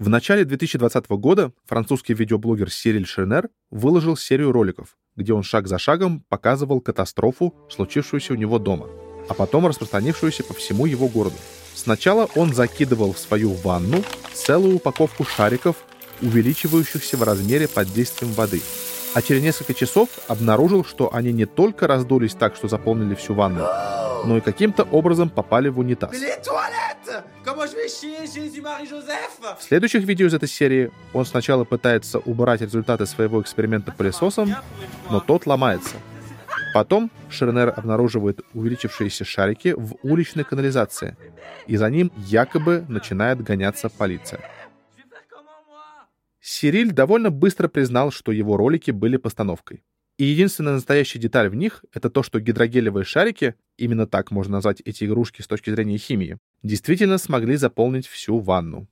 В начале 2020 года французский видеоблогер Сириль Шернер выложил серию роликов, где он шаг за шагом показывал катастрофу, случившуюся у него дома, а потом распространившуюся по всему его городу. Сначала он закидывал в свою ванну целую упаковку шариков, увеличивающихся в размере под действием воды. А через несколько часов обнаружил, что они не только раздулись так, что заполнили всю ванну, но и каким-то образом попали в унитаз. В следующих видео из этой серии он сначала пытается убрать результаты своего эксперимента пылесосом, но тот ломается. Потом Шернер обнаруживает увеличившиеся шарики в уличной канализации, и за ним якобы начинает гоняться полиция. Сириль довольно быстро признал, что его ролики были постановкой. И единственная настоящая деталь в них — это то, что гидрогелевые шарики, именно так можно назвать эти игрушки с точки зрения химии, действительно смогли заполнить всю ванну.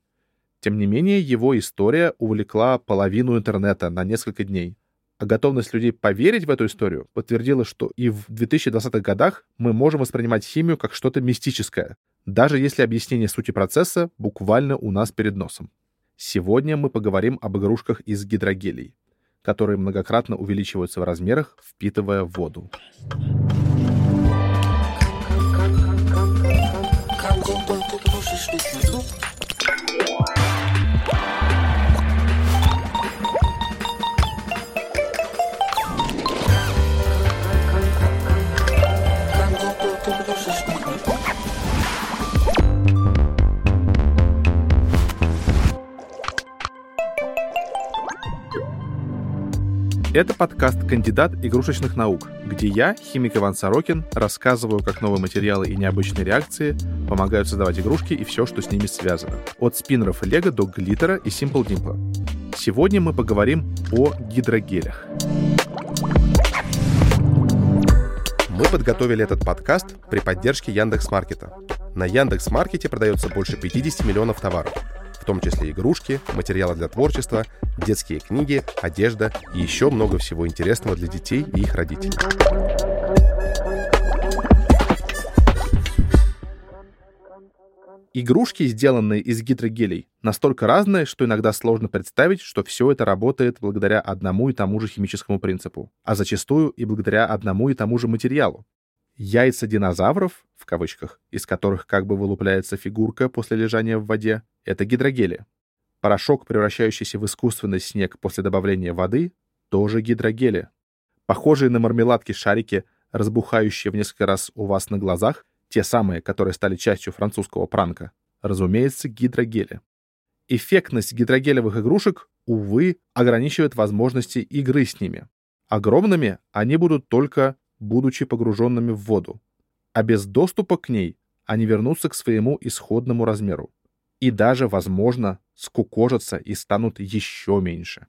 Тем не менее, его история увлекла половину интернета на несколько дней. А готовность людей поверить в эту историю подтвердила, что и в 2020-х годах мы можем воспринимать химию как что-то мистическое, даже если объяснение сути процесса буквально у нас перед носом. Сегодня мы поговорим об игрушках из гидрогелей которые многократно увеличиваются в размерах, впитывая воду. Bon. Это подкаст «Кандидат игрушечных наук», где я, химик Иван Сорокин, рассказываю, как новые материалы и необычные реакции помогают создавать игрушки и все, что с ними связано. От спиннеров Лего до глиттера и Simple Dimple. Сегодня мы поговорим о гидрогелях. Мы подготовили этот подкаст при поддержке Яндекс.Маркета. На Яндекс.Маркете продается больше 50 миллионов товаров – в том числе игрушки, материалы для творчества, детские книги, одежда и еще много всего интересного для детей и их родителей. Игрушки, сделанные из гидрогелей, настолько разные, что иногда сложно представить, что все это работает благодаря одному и тому же химическому принципу, а зачастую и благодаря одному и тому же материалу. Яйца динозавров, в кавычках, из которых как бы вылупляется фигурка после лежания в воде, это гидрогели. Порошок, превращающийся в искусственный снег после добавления воды, тоже гидрогели. Похожие на мармеладки шарики, разбухающие в несколько раз у вас на глазах, те самые, которые стали частью французского пранка, разумеется, гидрогели. Эффектность гидрогелевых игрушек, увы, ограничивает возможности игры с ними. Огромными они будут только будучи погруженными в воду, а без доступа к ней они вернутся к своему исходному размеру и даже, возможно, скукожатся и станут еще меньше.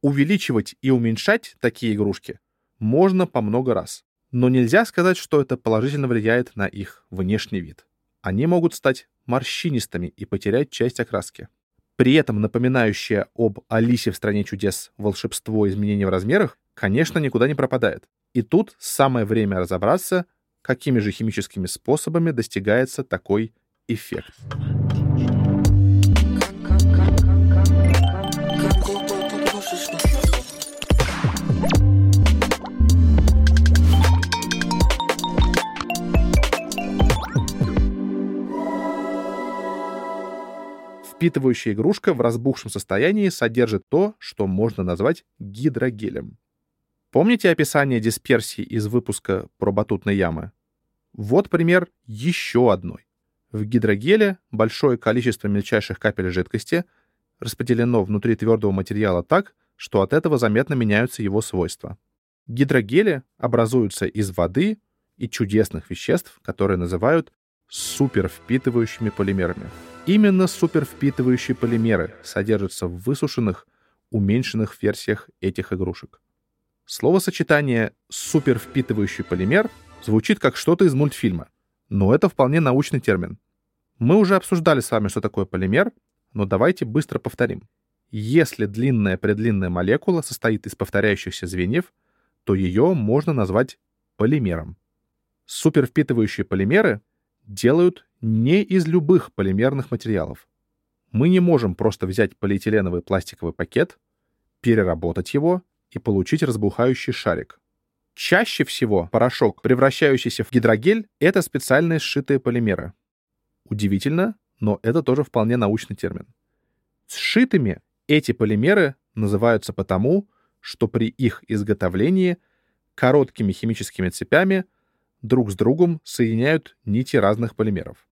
Увеличивать и уменьшать такие игрушки можно по много раз, но нельзя сказать, что это положительно влияет на их внешний вид. Они могут стать морщинистыми и потерять часть окраски. При этом напоминающее об Алисе в «Стране чудес» волшебство изменения в размерах, конечно, никуда не пропадает. И тут самое время разобраться, какими же химическими способами достигается такой эффект. Впитывающая игрушка в разбухшем состоянии содержит то, что можно назвать гидрогелем. Помните описание дисперсии из выпуска про батутные ямы? Вот пример еще одной. В гидрогеле большое количество мельчайших капель жидкости распределено внутри твердого материала так, что от этого заметно меняются его свойства. Гидрогели образуются из воды и чудесных веществ, которые называют супервпитывающими полимерами. Именно супервпитывающие полимеры содержатся в высушенных, уменьшенных версиях этих игрушек. Словосочетание «супервпитывающий полимер» звучит как что-то из мультфильма, но это вполне научный термин. Мы уже обсуждали с вами, что такое полимер, но давайте быстро повторим. Если длинная-предлинная молекула состоит из повторяющихся звеньев, то ее можно назвать полимером. Супервпитывающие полимеры делают не из любых полимерных материалов. Мы не можем просто взять полиэтиленовый пластиковый пакет, переработать его и получить разбухающий шарик. Чаще всего порошок, превращающийся в гидрогель, это специальные сшитые полимеры. Удивительно, но это тоже вполне научный термин. Сшитыми эти полимеры называются потому, что при их изготовлении короткими химическими цепями друг с другом соединяют нити разных полимеров.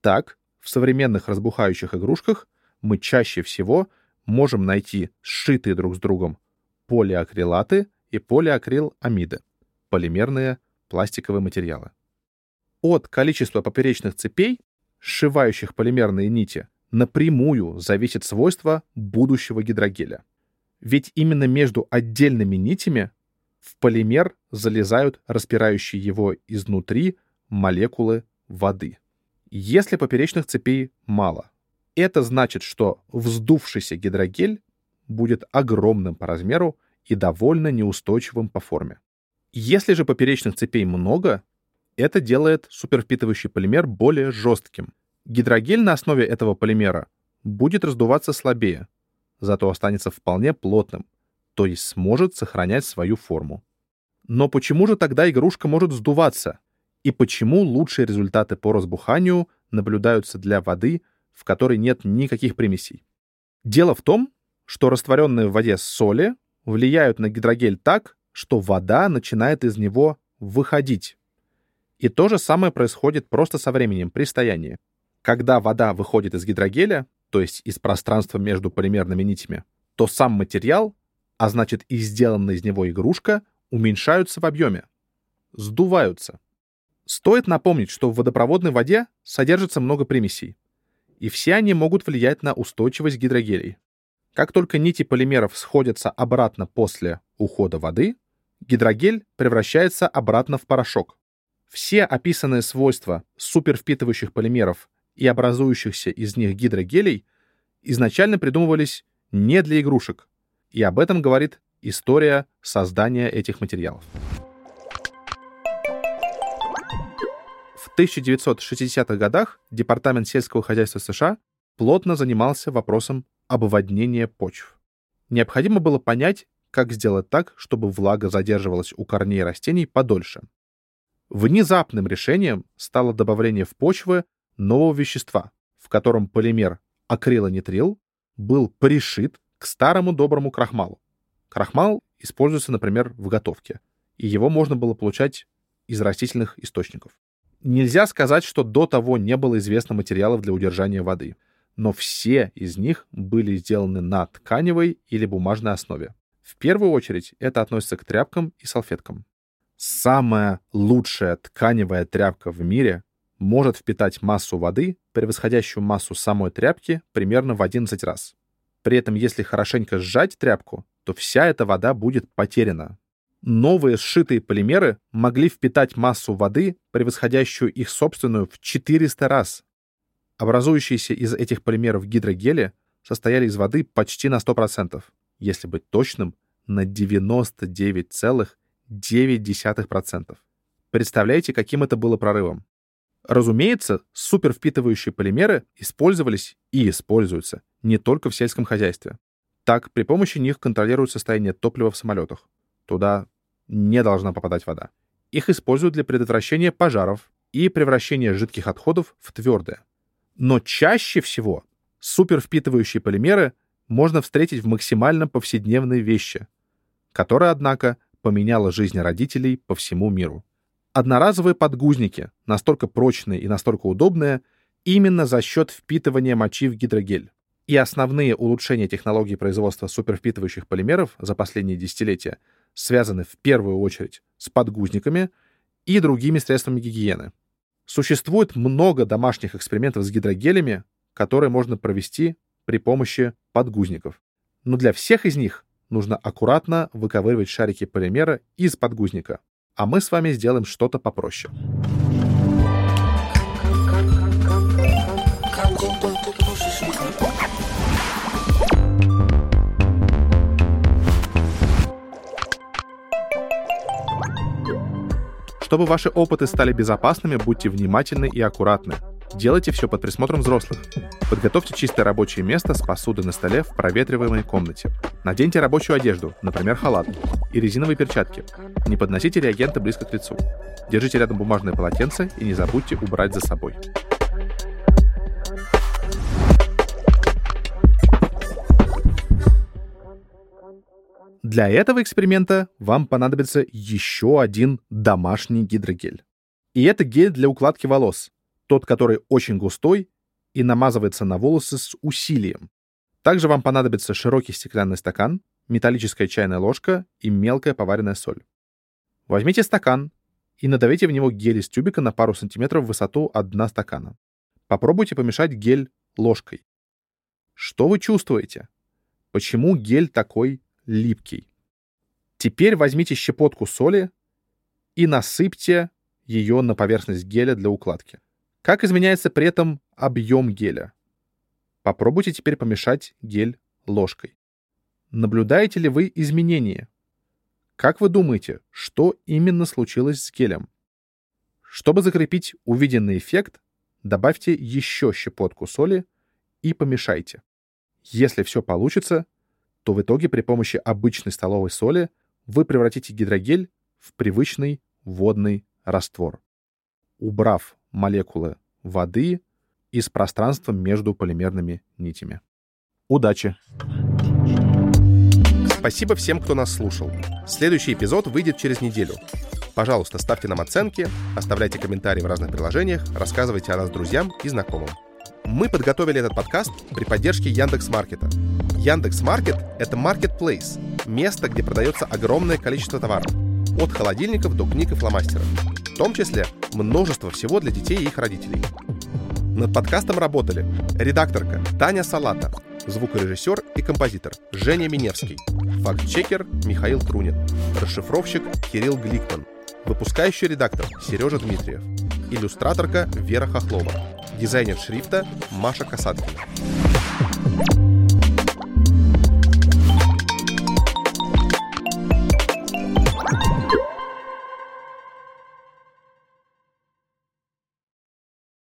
Так, в современных разбухающих игрушках мы чаще всего можем найти сшитые друг с другом полиакрилаты и полиакриламиды — полимерные пластиковые материалы. От количества поперечных цепей, сшивающих полимерные нити, напрямую зависит свойство будущего гидрогеля. Ведь именно между отдельными нитями в полимер залезают распирающие его изнутри молекулы воды. Если поперечных цепей мало, это значит, что вздувшийся гидрогель будет огромным по размеру и довольно неустойчивым по форме. Если же поперечных цепей много, это делает супервпитывающий полимер более жестким. Гидрогель на основе этого полимера будет раздуваться слабее, зато останется вполне плотным, то есть сможет сохранять свою форму. Но почему же тогда игрушка может сдуваться? И почему лучшие результаты по разбуханию наблюдаются для воды, в которой нет никаких примесей? Дело в том, что растворенные в воде соли влияют на гидрогель так, что вода начинает из него выходить. И то же самое происходит просто со временем при стоянии. Когда вода выходит из гидрогеля, то есть из пространства между полимерными нитями, то сам материал, а значит и сделанная из него игрушка, уменьшаются в объеме, сдуваются. Стоит напомнить, что в водопроводной воде содержится много примесей, и все они могут влиять на устойчивость гидрогелей. Как только нити полимеров сходятся обратно после ухода воды, гидрогель превращается обратно в порошок. Все описанные свойства супервпитывающих полимеров и образующихся из них гидрогелей изначально придумывались не для игрушек, и об этом говорит история создания этих материалов. В 1960-х годах Департамент сельского хозяйства США плотно занимался вопросом обводнения почв. Необходимо было понять, как сделать так, чтобы влага задерживалась у корней растений подольше. Внезапным решением стало добавление в почвы нового вещества, в котором полимер акрилонитрил был пришит к старому доброму крахмалу. Крахмал используется, например, в готовке, и его можно было получать из растительных источников. Нельзя сказать, что до того не было известно материалов для удержания воды — но все из них были сделаны на тканевой или бумажной основе. В первую очередь это относится к тряпкам и салфеткам. Самая лучшая тканевая тряпка в мире может впитать массу воды, превосходящую массу самой тряпки, примерно в 11 раз. При этом, если хорошенько сжать тряпку, то вся эта вода будет потеряна. Новые сшитые полимеры могли впитать массу воды, превосходящую их собственную в 400 раз. Образующиеся из этих полимеров гидрогели состояли из воды почти на 100%, если быть точным, на 99,9%. Представляете, каким это было прорывом? Разумеется, супервпитывающие полимеры использовались и используются не только в сельском хозяйстве. Так, при помощи них контролируют состояние топлива в самолетах. Туда не должна попадать вода. Их используют для предотвращения пожаров и превращения жидких отходов в твердое. Но чаще всего супервпитывающие полимеры можно встретить в максимально повседневной вещи, которая, однако, поменяла жизнь родителей по всему миру. Одноразовые подгузники, настолько прочные и настолько удобные, именно за счет впитывания мочи в гидрогель. И основные улучшения технологий производства супервпитывающих полимеров за последние десятилетия связаны в первую очередь с подгузниками и другими средствами гигиены, Существует много домашних экспериментов с гидрогелями, которые можно провести при помощи подгузников. Но для всех из них нужно аккуратно выковыривать шарики полимера из подгузника. А мы с вами сделаем что-то попроще. Чтобы ваши опыты стали безопасными, будьте внимательны и аккуратны. Делайте все под присмотром взрослых. Подготовьте чистое рабочее место с посудой на столе в проветриваемой комнате. Наденьте рабочую одежду, например, халат, и резиновые перчатки. Не подносите реагенты близко к лицу. Держите рядом бумажное полотенце и не забудьте убрать за собой. Для этого эксперимента вам понадобится еще один домашний гидрогель. И это гель для укладки волос, тот, который очень густой и намазывается на волосы с усилием. Также вам понадобится широкий стеклянный стакан, металлическая чайная ложка и мелкая поваренная соль. Возьмите стакан и надавите в него гель из тюбика на пару сантиметров в высоту от дна стакана. Попробуйте помешать гель ложкой. Что вы чувствуете? Почему гель такой липкий? Теперь возьмите щепотку соли и насыпьте ее на поверхность геля для укладки. Как изменяется при этом объем геля? Попробуйте теперь помешать гель ложкой. Наблюдаете ли вы изменения? Как вы думаете, что именно случилось с гелем? Чтобы закрепить увиденный эффект, добавьте еще щепотку соли и помешайте. Если все получится, то в итоге при помощи обычной столовой соли вы превратите гидрогель в привычный водный раствор, убрав молекулы воды из пространства между полимерными нитями. Удачи! Спасибо всем, кто нас слушал. Следующий эпизод выйдет через неделю. Пожалуйста, ставьте нам оценки, оставляйте комментарии в разных приложениях, рассказывайте о нас друзьям и знакомым. Мы подготовили этот подкаст при поддержке Яндекс Маркета. Яндекс Маркет — это marketplace, место, где продается огромное количество товаров. От холодильников до книг и фломастеров. В том числе множество всего для детей и их родителей. Над подкастом работали редакторка Таня Салата, звукорежиссер и композитор Женя Миневский, факт-чекер Михаил Трунин, расшифровщик Кирилл Гликман, выпускающий редактор Сережа Дмитриев, иллюстраторка Вера Хохлова, дизайнер шрифта Маша Касаткина.